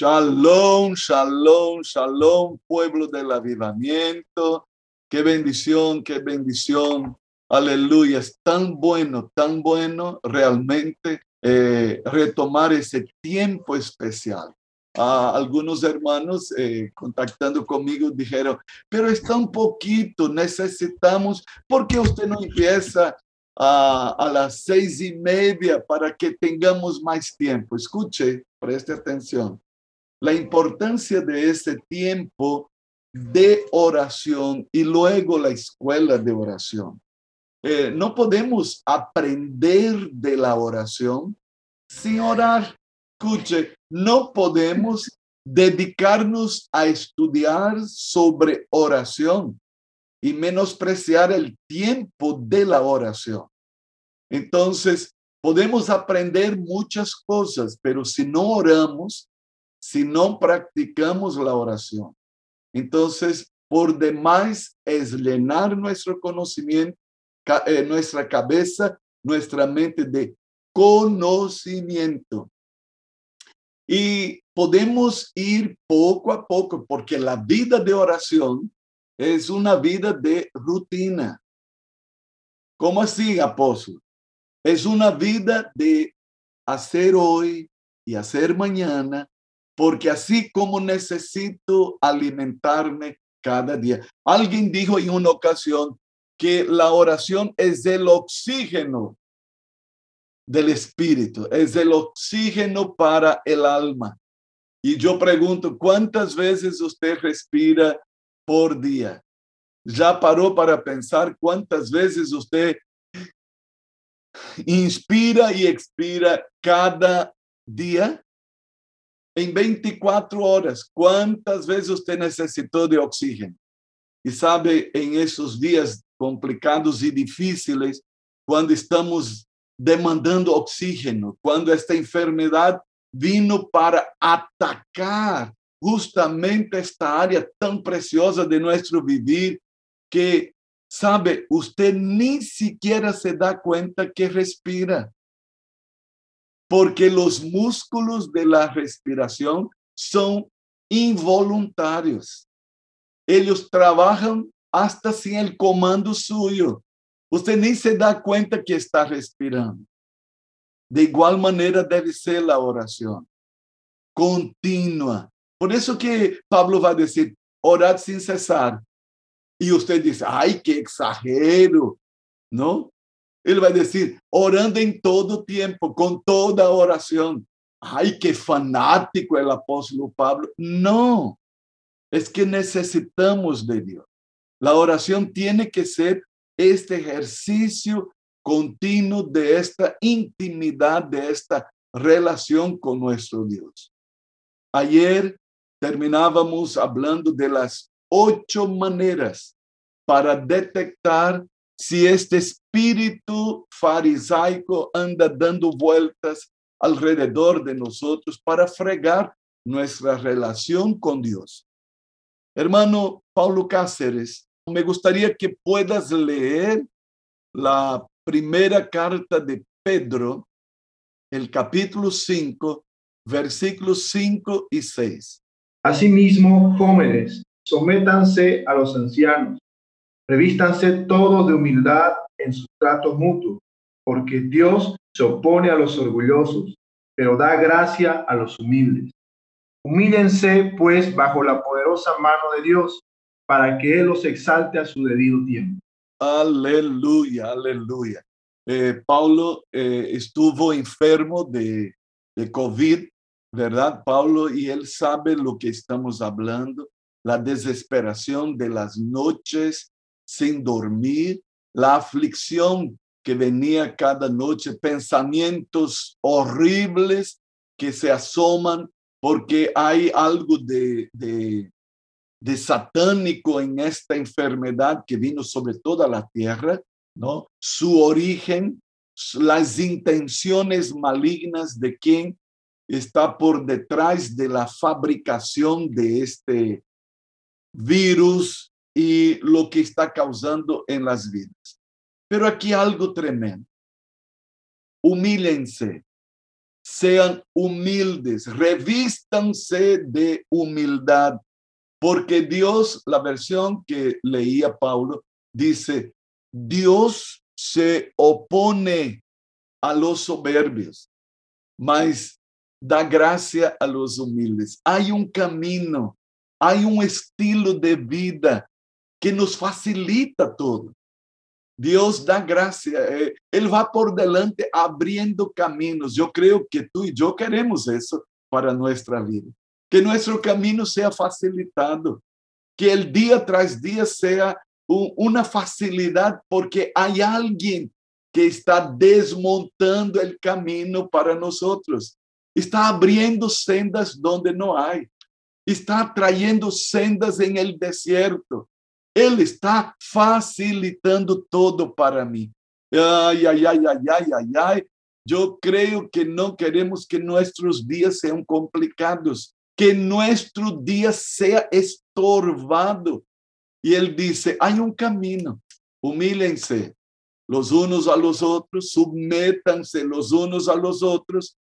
Shalom, shalom, shalom, pueblo del avivamiento. Qué bendición, qué bendición. Aleluya. Es tan bueno, tan bueno realmente eh, retomar ese tiempo especial. algunos hermanos eh, contactando conmigo dijeron, pero está un poquito, necesitamos, ¿por qué usted no empieza a, a las seis y media para que tengamos más tiempo? Escuche, preste atención. La importancia de ese tiempo de oración y luego la escuela de oración. Eh, no podemos aprender de la oración sin orar. Escuche, no podemos dedicarnos a estudiar sobre oración y menospreciar el tiempo de la oración. Entonces, podemos aprender muchas cosas, pero si no oramos, si no practicamos la oración, entonces por demás es llenar nuestro conocimiento eh, nuestra cabeza, nuestra mente de conocimiento. Y podemos ir poco a poco, porque la vida de oración es una vida de rutina. ¿Cómo así, apóstol? Es una vida de hacer hoy y hacer mañana, porque así como necesito alimentarme cada día. Alguien dijo en una ocasión, que la oración es el oxígeno del espíritu, es el oxígeno para el alma. Y yo pregunto, ¿cuántas veces usted respira por día? ¿Ya paró para pensar cuántas veces usted inspira y expira cada día? En 24 horas, ¿cuántas veces usted necesitó de oxígeno? Y sabe, en esos días complicados e difíceis, quando estamos demandando oxígeno, quando esta enfermidade vino para atacar justamente esta área tão preciosa de nosso vivir, que, sabe, você nem sequer se dá conta que respira. Porque os músculos de la respiração são involuntários. Eles trabalham hasta sin el comando suyo. Usted ni se da cuenta que está respirando. De igual manera debe ser la oración. Continua. Por eso que Pablo va a decir, orad sin cesar. Y usted dice, ay, qué exagero. ¿No? Ele vai dizer, orando em todo tempo, com toda oração. Ai, que fanático é o apóstolo Pablo. Não, é que necessitamos de Deus. La oración tiene que ser este ejercicio continuo de esta intimidad, de esta relación con nuestro Dios. Ayer terminábamos hablando de las ocho maneras para detectar si este espíritu farisaico anda dando vueltas alrededor de nosotros para fregar nuestra relación con Dios. Hermano Paulo Cáceres me gustaría que puedas leer la primera carta de Pedro, el capítulo 5, versículos 5 y 6. Asimismo, jóvenes, sométanse a los ancianos, revístanse todos de humildad en sus tratos mutuos, porque Dios se opone a los orgullosos, pero da gracia a los humildes. Humíllense, pues, bajo la poderosa mano de Dios para que Él los exalte a su debido tiempo. Aleluya, aleluya. Eh, Paulo eh, estuvo enfermo de, de COVID, ¿verdad, Paulo? Y él sabe lo que estamos hablando, la desesperación de las noches sin dormir, la aflicción que venía cada noche, pensamientos horribles que se asoman porque hay algo de, de, satánico en esta enfermedad que vino sobre toda la tierra, ¿no? Su origen, las intenciones malignas de quien está por detrás de la fabricación de este virus y lo que está causando en las vidas. Pero aquí algo tremendo. Humíllense, sean humildes, revístanse de humildad, porque Dios, la versión que leía Paulo, dice, Dios se opone a los soberbios, mas da gracia a los humildes. Hay un camino, hay un estilo de vida que nos facilita todo. Dios da gracia, eh, Él va por delante abriendo caminos. Yo creo que tú y yo queremos eso para nuestra vida. Que nuestro camino sea facilitado, que el día tras día sea una facilidad porque hay alguien que está desmontando el camino para nosotros. Está abriendo sendas donde no hay. Está trayendo sendas en el desierto. Ele está facilitando todo para mim. Ai, ai, ai, ai, ai, ai, ai. Eu creio que não queremos que nossos dias sejam complicados, que nosso dia seja estorvado. E ele disse: há um caminho, humilhem-se los unos a los outros, submetam-se los unos a los outros,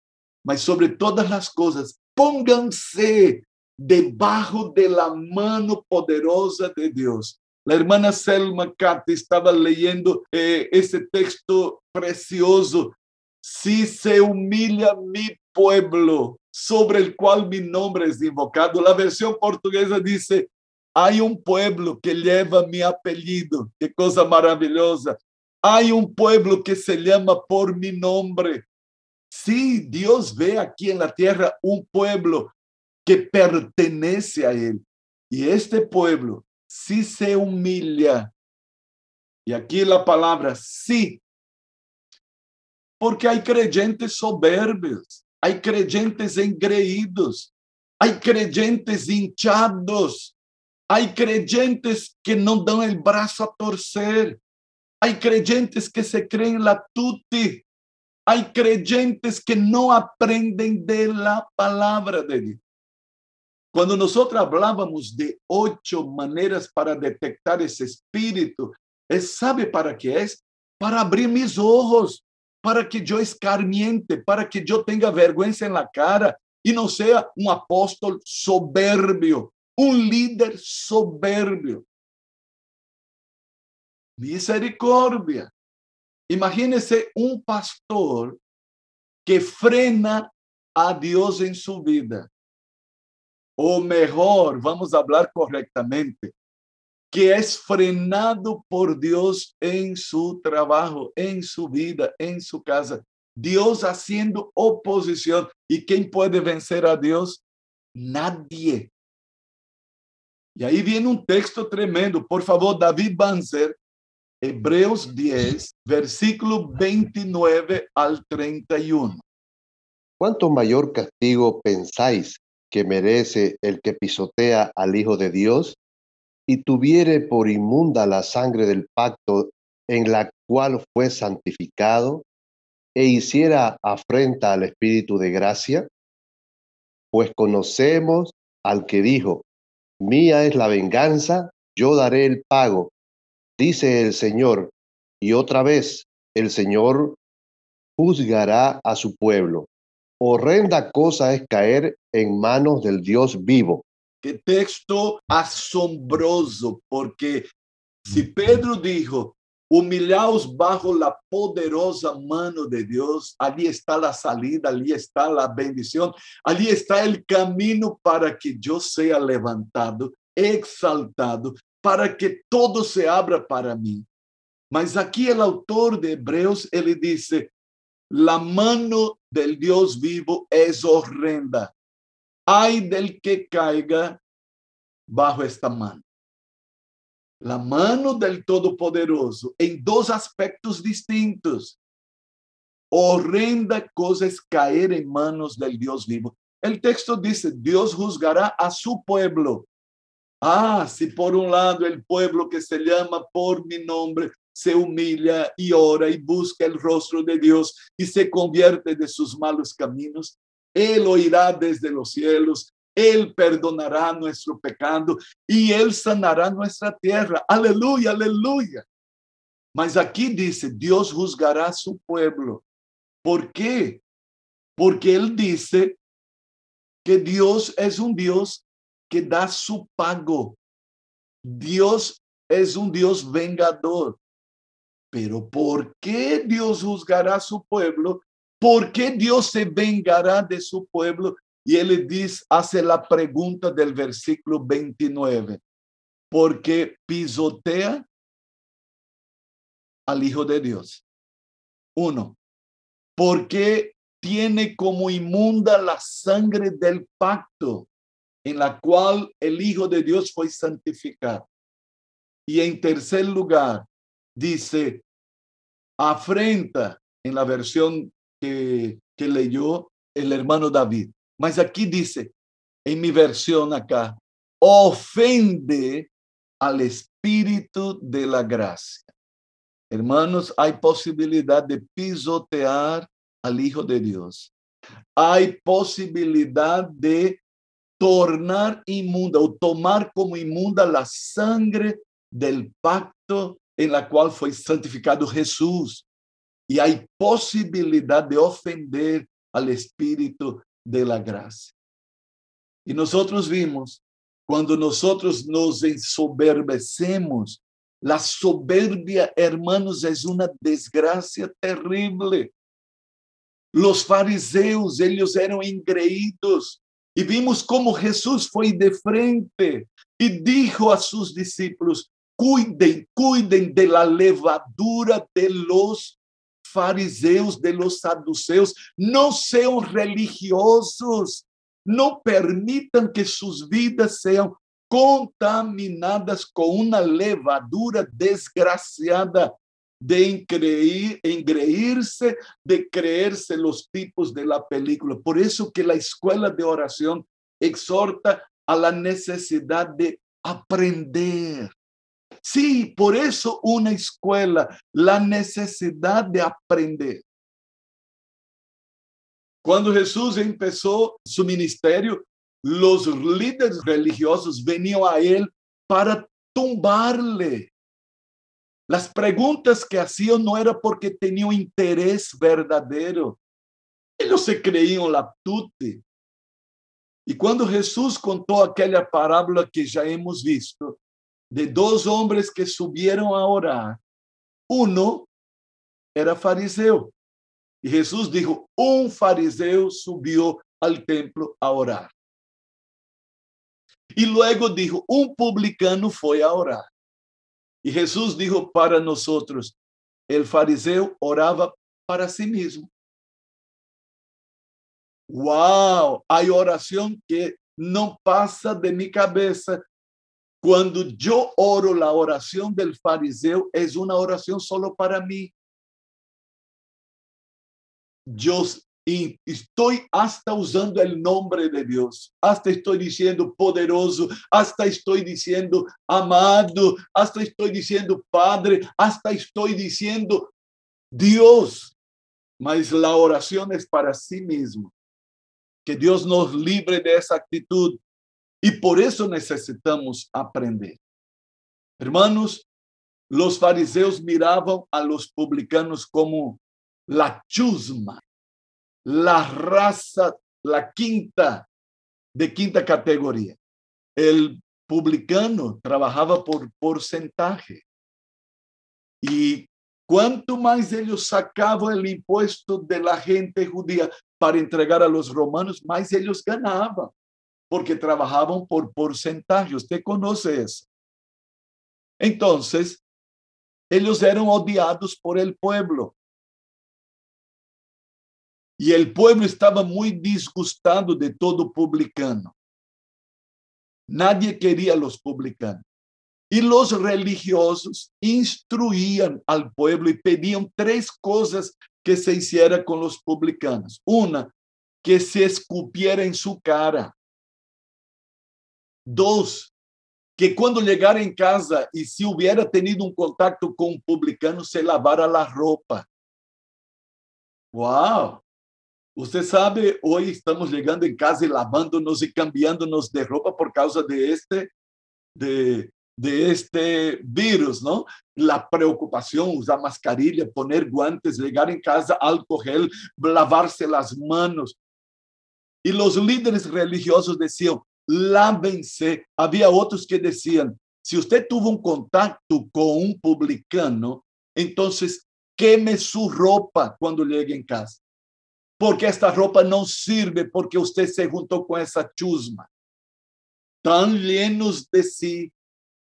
mas sobre todas as coisas, pónganse debaixo de la mano poderosa de Deus La hermana Selma Cate estaba leyendo eh, ese texto precioso. Si se humilla mi pueblo, sobre el cual mi nombre es invocado. La versión portuguesa dice, hay un pueblo que lleva mi apellido. Qué cosa maravillosa. Hay un pueblo que se llama por mi nombre. Sí, Dios ve aquí en la tierra un pueblo que pertenece a Él. Y este pueblo si se humilha. E aqui a palavra si. Porque há creyentes soberbios, há creyentes engreídos, há creyentes hinchados, há creyentes que não dão o braço a torcer, há creyentes que se creem la tutti, há creyentes que não aprendem de la palavra de Deus. Cuando nosotros hablábamos de ocho maneras para detectar ese espíritu, ¿sabe para qué es? Para abrir mis ojos, para que yo escarmiente, para que yo tenga vergüenza en la cara y no sea un apóstol soberbio, un líder soberbio. Misericordia. Imagínese un pastor que frena a Dios en su vida o mejor, vamos a hablar correctamente, que es frenado por Dios en su trabajo, en su vida, en su casa. Dios haciendo oposición. ¿Y quién puede vencer a Dios? Nadie. Y ahí viene un texto tremendo. Por favor, David Banzer, Hebreos 10, versículo 29 al 31. ¿Cuánto mayor castigo pensáis que merece el que pisotea al Hijo de Dios y tuviere por inmunda la sangre del pacto en la cual fue santificado e hiciera afrenta al Espíritu de gracia? Pues conocemos al que dijo, mía es la venganza, yo daré el pago, dice el Señor, y otra vez el Señor juzgará a su pueblo. Horrenda cosa es caer en manos del Dios vivo. Qué texto asombroso, porque si Pedro dijo, humillaos bajo la poderosa mano de Dios, allí está la salida, allí está la bendición, allí está el camino para que yo sea levantado, exaltado, para que todo se abra para mí. Mas aquí el autor de Hebreos, él dice, la mano del Dios vivo es horrenda. Hay del que caiga bajo esta mano. La mano del Todopoderoso en dos aspectos distintos. Horrenda cosa es caer en manos del Dios vivo. El texto dice, Dios juzgará a su pueblo. Ah, si por un lado el pueblo que se llama por mi nombre se humilla y ora y busca el rostro de Dios y se convierte de sus malos caminos, Él oirá desde los cielos, Él perdonará nuestro pecado y Él sanará nuestra tierra. Aleluya, aleluya. Mas aquí dice, Dios juzgará su pueblo. ¿Por qué? porque él dice que Dios es un Dios que da su pago. Dios es un Dios vengador. Pero ¿por qué Dios juzgará a su pueblo? ¿Por qué Dios se vengará de su pueblo? Y él dice, hace la pregunta del versículo 29. Porque pisotea al Hijo de Dios. Uno, porque tiene como inmunda la sangre del pacto en la cual el Hijo de Dios fue santificado. Y en tercer lugar, dice, afrenta en la versión que, que leyó el hermano David. Mas aquí dice, en mi versión acá, ofende al Espíritu de la gracia. Hermanos, hay posibilidad de pisotear al Hijo de Dios. Hay posibilidad de tornar inmunda o tomar como inmunda la sangre del pacto en la cual fue santificado Jesús. Y hay posibilidad de ofender al Espíritu de la gracia. Y nosotros vimos, cuando nosotros nos ensoberbecemos, la soberbia, hermanos, es una desgracia terrible. Los fariseos, ellos eran engreídos. Y vimos como Jesús fue de frente y dijo a sus discípulos, cuiden, cuiden de la levadura de los fariseos, de los saduceos. No sean religiosos. No permitan que sus vidas sean contaminadas con una levadura desgraciada de engreírse, de creerse los tipos de la película. Por eso que la escuela de oración exhorta a la necesidad de aprender. Sí, por eso una escuela, la necesidad de aprender. Cuando Jesús empezó su ministerio, los líderes religiosos venían a él para tumbarle. Las preguntas que hacían no era porque tenían interés verdadero. Ellos se creían la tute. Y cuando Jesús contó aquella parábola que ya hemos visto, de dos hombres que subieron a orar, uno era fariseo. Y Jesús dijo, un fariseo subió al templo a orar. Y luego dijo, un publicano fue a orar. Y Jesús dijo para nosotros, el fariseo oraba para sí mismo. Wow, hay oración que no pasa de mi cabeza. Cuando yo oro la oración del fariseo, es una oración solo para mí. Yo estoy hasta usando el nombre de Dios, hasta estoy diciendo poderoso, hasta estoy diciendo amado, hasta estoy diciendo Padre, hasta estoy diciendo Dios. Mas la oración es para sí mismo. Que Dios nos libre de esa actitud y por eso necesitamos aprender. Hermanos, los fariseos miraban a los publicanos como la chusma, la raza, la quinta, de quinta categoría. El publicano trabajaba por porcentaje. Y cuanto más ellos sacaban el impuesto de la gente judía para entregar a los romanos, más ellos ganaban, porque trabajaban por porcentaje. Usted conoce eso. Entonces, ellos eran odiados por el pueblo. E o povo estava muito disgustado de todo publicano. Nadie queria os publicanos. E os religiosos instruíam al pueblo e pediam três coisas que se hiciera com os publicanos. Uma, que se escupiera em sua cara. Dois, que quando chegar em casa e se hubiera tenido um contato com um publicano, se lavara a roupa. Uau! Você sabe, hoje estamos chegando em casa e lavando-nos e cambiando-nos de roupa por causa de este, de, de este virus, ¿no? La preocupación, usar mascarilla, poner guantes, llegar en casa, alcohol lavarse las manos. Y los líderes religiosos decían, lávense. Había otros que decían, si usted tuvo un contacto con un publicano, entonces queme su ropa cuando llegue en casa. Porque esta ropa no sirve porque usted se juntó con esa chusma. Tan llenos de sí,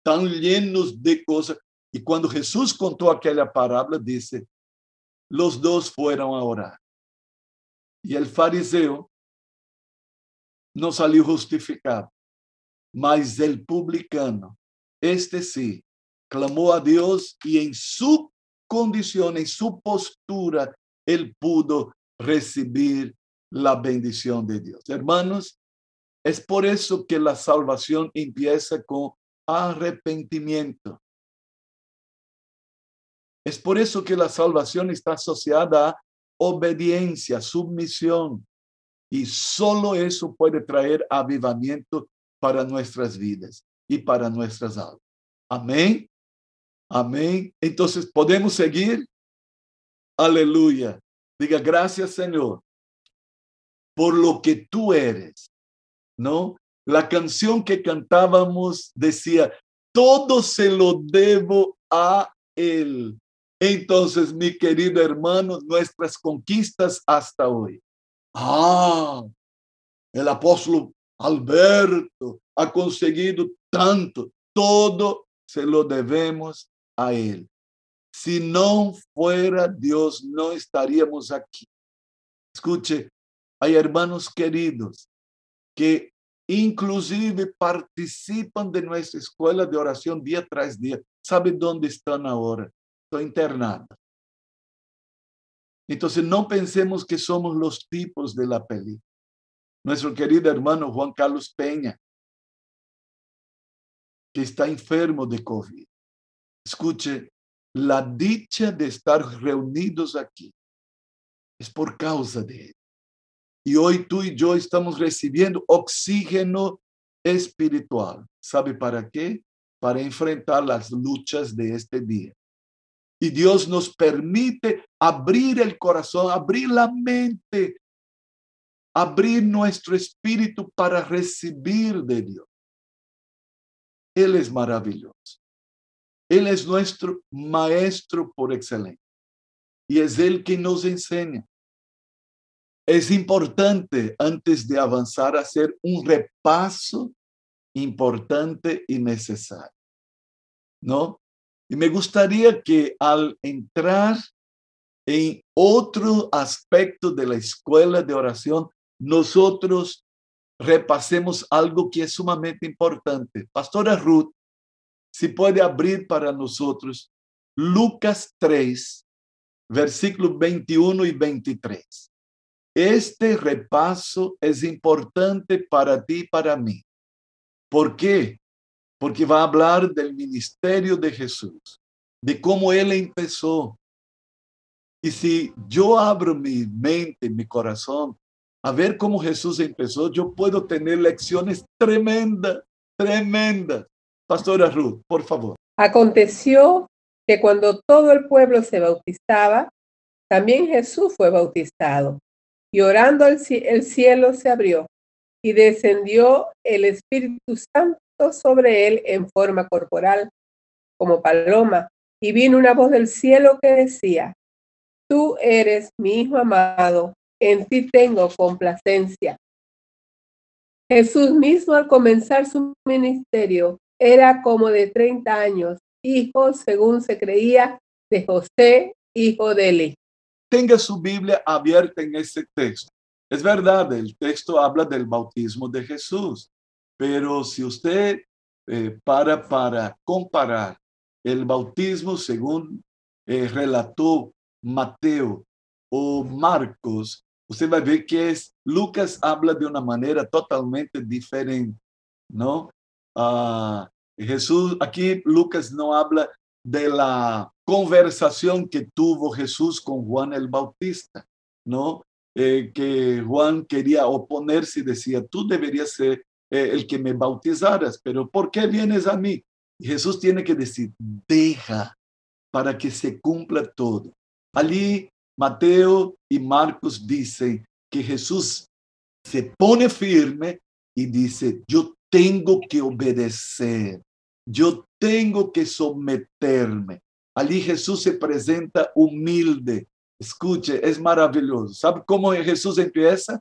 tan llenos de cosas. Y cuando Jesús contó aquella parábola, dice, los dos fueron a orar. Y el fariseo no salió justificado, mas el publicano, este sí, clamó a Dios y en su condición, en su postura, él pudo recibir la bendición de Dios. Hermanos, es por eso que la salvación empieza con arrepentimiento. Es por eso que la salvación está asociada a obediencia, sumisión. Y solo eso puede traer avivamiento para nuestras vidas y para nuestras almas. Amén. Amén. Entonces, ¿podemos seguir? Aleluya. Diga gracias, Señor, por lo que tú eres. ¿No? La canción que cantábamos decía, todo se lo debo a Él. Entonces, mi querido hermano, nuestras conquistas hasta hoy. Ah, el apóstol Alberto ha conseguido tanto. Todo se lo debemos a Él. Si no fuera Dios, no estaríamos aquí. Escuche, hay hermanos queridos que inclusive participan de nuestra escuela de oración día tras día. ¿Sabe dónde están ahora? Están internados. Entonces no pensemos que somos los tipos de la película. Nuestro querido hermano Juan Carlos Peña, que está enfermo de COVID. Escuche, la dicha de estar reunidos aquí es por causa de él. Y hoy tú y yo estamos recibiendo oxígeno espiritual. ¿Sabe para qué? Para enfrentar las luchas de este día. Y Dios nos permite abrir el corazón, abrir la mente, abrir nuestro espíritu para recibir de Dios. Él es maravilloso. Él es nuestro maestro por excelencia. Y es Él que nos enseña. Es importante, antes de avanzar, hacer un repaso importante y necesario. ¿No? Y me gustaría que al entrar en otro aspecto de la escuela de oración, nosotros repasemos algo que es sumamente importante. Pastora Ruth, si puede abrir para nosotros Lucas 3, versículos 21 y 23. Este repaso es importante para ti y para mí. ¿Por qué? Porque va a hablar del ministerio de Jesús, de cómo Él empezó. Y si yo abro mi mente, mi corazón, a ver cómo Jesús empezó, yo puedo tener lecciones tremendas, tremendas. Pastora Ruth, por favor. Aconteció que cuando todo el pueblo se bautizaba, también Jesús fue bautizado. Y orando el, el cielo se abrió y descendió el Espíritu Santo sobre él en forma corporal, como paloma. Y vino una voz del cielo que decía, Tú eres mi Hijo amado, en ti tengo complacencia. Jesús mismo al comenzar su ministerio era como de 30 años, hijo, según se creía, de José, hijo de Eli. Tenga su Biblia abierta en este texto. Es verdad, el texto habla del bautismo de Jesús, pero si usted eh, para para comparar el bautismo según eh, relató Mateo o Marcos, usted va a ver que Lucas habla de una manera totalmente diferente, ¿no? Ah, aquí Lucas no habla de la conversación que tuvo Jesús con Juan el Bautista, ¿no? Eh, que Juan quería oponerse y decía, tú deberías ser eh, el que me bautizaras, pero ¿por qué vienes a mí? Jesús tiene que decir, deja para que se cumpla todo. Allí Mateo y Marcos dicen que Jesús se pone firme y dice, yo tengo que obedecer, yo tengo que someterme. Allí Jesús se presenta humilde. Escuche, es maravilloso. ¿Sabe cómo Jesús empieza?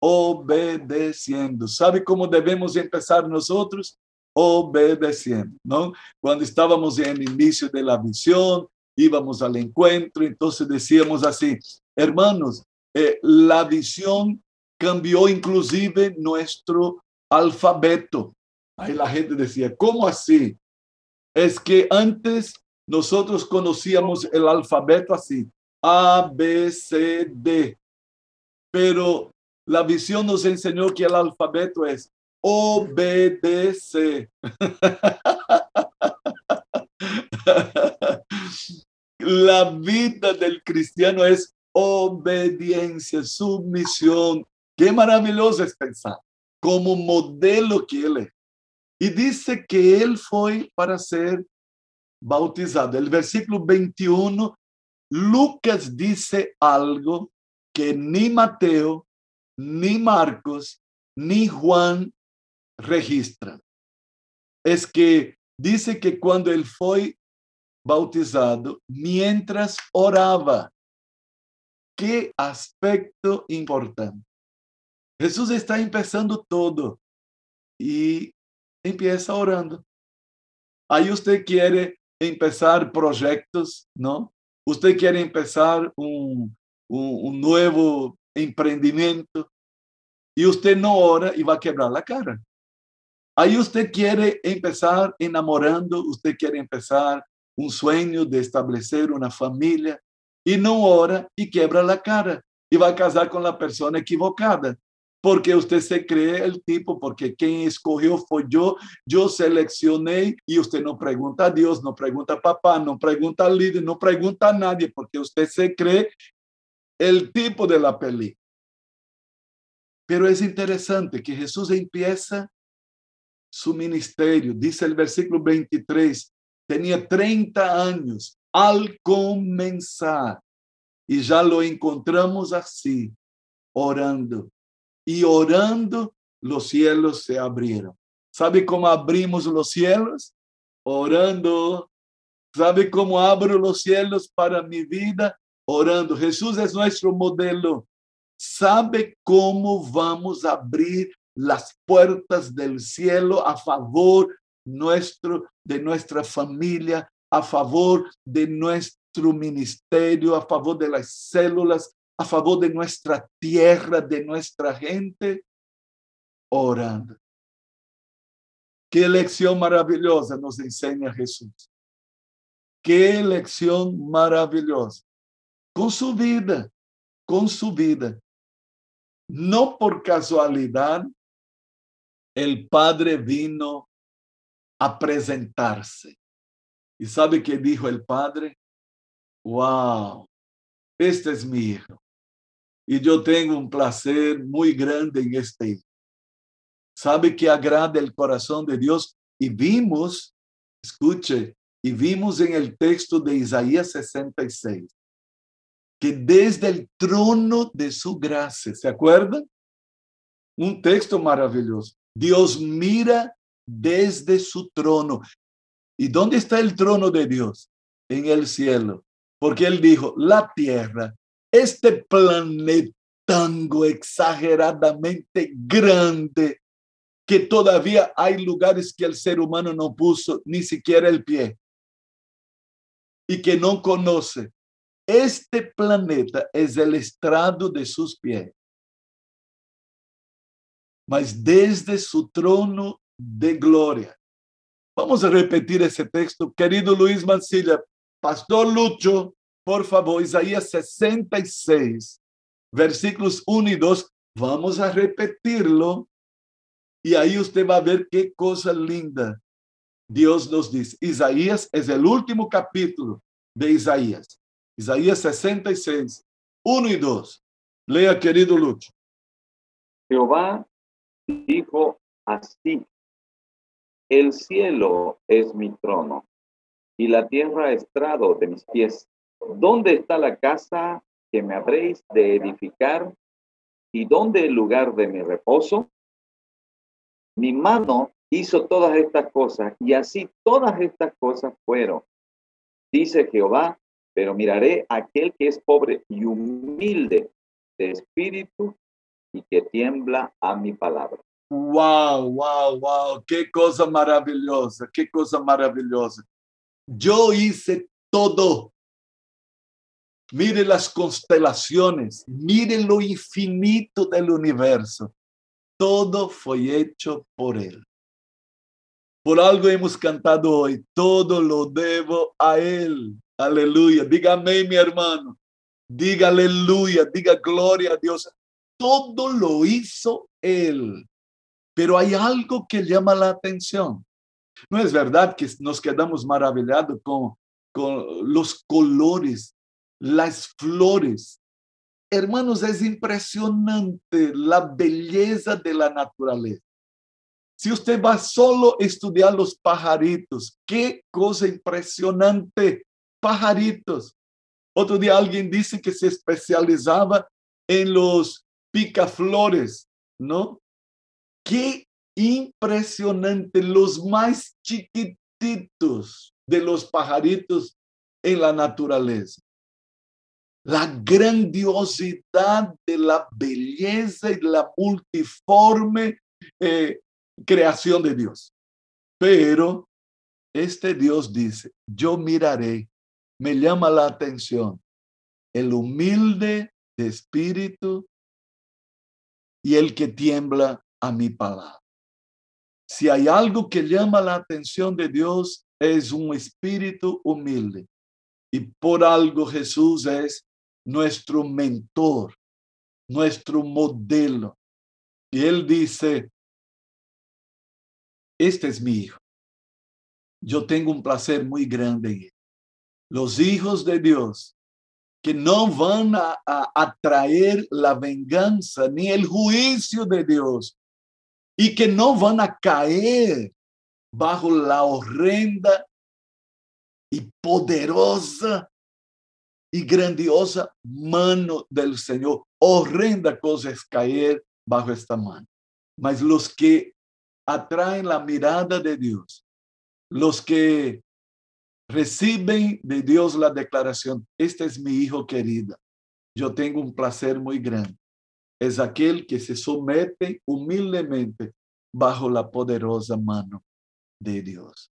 Obedeciendo. ¿Sabe cómo debemos empezar nosotros? Obedeciendo, ¿no? Cuando estábamos en el inicio de la visión, íbamos al encuentro, entonces decíamos así, hermanos, eh, la visión cambió inclusive nuestro alfabeto. Ahí la gente decía, ¿cómo así? Es que antes nosotros conocíamos el alfabeto así, A, B, C, D. Pero la visión nos enseñó que el alfabeto es obedece. la vida del cristiano es obediencia, sumisión. Qué maravilloso es pensar como modelo que él es. Y dice que él fue para ser bautizado. El versículo 21, Lucas dice algo que ni Mateo, ni Marcos, ni Juan registran. Es que dice que cuando él fue bautizado, mientras oraba, qué aspecto importante. Jesús está empezando todo y empieza orando. Ahí usted quiere empezar proyectos, ¿no? Usted quiere empezar un, un, nuevo emprendimiento y usted no ora y va a quebrar la cara. Ahí usted quiere empezar enamorando, usted quiere empezar un sueño de establecer una familia y no ora y quebra la cara y va a casar con la persona equivocada. Porque usted se cree el tipo, porque quien escogió fue yo, yo seleccioné y usted no pregunta a Dios, no pregunta a papá, no pregunta al líder, no pregunta a nadie, porque usted se cree el tipo de la película. Pero es interesante que Jesús empieza su ministerio, dice el versículo 23, tenía 30 años al comenzar y ya lo encontramos así, orando y orando los cielos se abrieron. ¿Sabe cómo abrimos los cielos? Orando. ¿Sabe cómo abro los cielos para mi vida? Orando. Jesús es nuestro modelo. ¿Sabe cómo vamos a abrir las puertas del cielo a favor nuestro, de nuestra familia, a favor de nuestro ministerio, a favor de las células, a favor de nuestra tierra, de nuestra gente, orando. Qué lección maravillosa nos enseña Jesús. Qué lección maravillosa. Con su vida, con su vida. No por casualidad, el Padre vino a presentarse. ¿Y sabe qué dijo el Padre? Wow, este es mi hijo y yo tengo un placer muy grande en este. Sabe que agrada el corazón de Dios y vimos, escuche, y vimos en el texto de Isaías 66 que desde el trono de su gracia, ¿se acuerdan? Un texto maravilloso. Dios mira desde su trono. ¿Y dónde está el trono de Dios? En el cielo. Porque él dijo, la tierra este planetango exageradamente grande que todavía hay lugares que el ser humano no puso ni siquiera el pie y que no conoce. Este planeta es el estrado de sus pies. Mas desde su trono de gloria. Vamos a repetir ese texto. Querido Luis Mancilla, Pastor Lucho, por favor, Isaías 66, versículos 1 y 2. Vamos a repetirlo y ahí usted va a ver qué cosa linda Dios nos dice. Isaías es el último capítulo de Isaías. Isaías 66, 1 y 2. Lea, querido Lucho. Jehová dijo así, El cielo es mi trono y la tierra estrado de mis pies. ¿Dónde está la casa que me habréis de edificar? ¿Y dónde el lugar de mi reposo? Mi mano hizo todas estas cosas y así todas estas cosas fueron. Dice Jehová, pero miraré a aquel que es pobre y humilde de espíritu y que tiembla a mi palabra. Wow, wow, wow, qué cosa maravillosa, qué cosa maravillosa. Yo hice todo. Mire las constelaciones, mire lo infinito del universo. Todo fue hecho por Él. Por algo hemos cantado hoy, todo lo debo a Él. Aleluya. Diga amén, mi hermano. Diga aleluya, diga gloria a Dios. Todo lo hizo Él. Pero hay algo que llama la atención. No es verdad que nos quedamos maravillados con, con los colores, las flores. Hermanos, es impresionante la belleza de la naturaleza. Si usted va solo a estudiar los pajaritos, qué cosa impresionante, pajaritos. Otro día alguien dice que se especializaba en los picaflores, ¿no? Qué impresionante, los más chiquititos de los pajaritos en la naturaleza. La grandiosidad de la belleza y la multiforme eh, creación de Dios. Pero este Dios dice, yo miraré, me llama la atención, el humilde de espíritu y el que tiembla a mi palabra. Si hay algo que llama la atención de Dios, es un espíritu humilde. Y por algo Jesús es nuestro mentor, nuestro modelo. Y él dice, este es mi hijo. Yo tengo un placer muy grande en él. Los hijos de Dios que no van a, atraer la venganza ni el juicio de Dios y que no van a caer bajo la horrenda y poderosa y grandiosa mano del Señor. Horrenda cosa es caer bajo esta mano. Mas los que atraen la mirada de Dios, los que reciben de Dios la declaración, este es mi hijo querido, yo tengo un placer muy grande. Es aquel que se somete humildemente bajo la poderosa mano de Dios.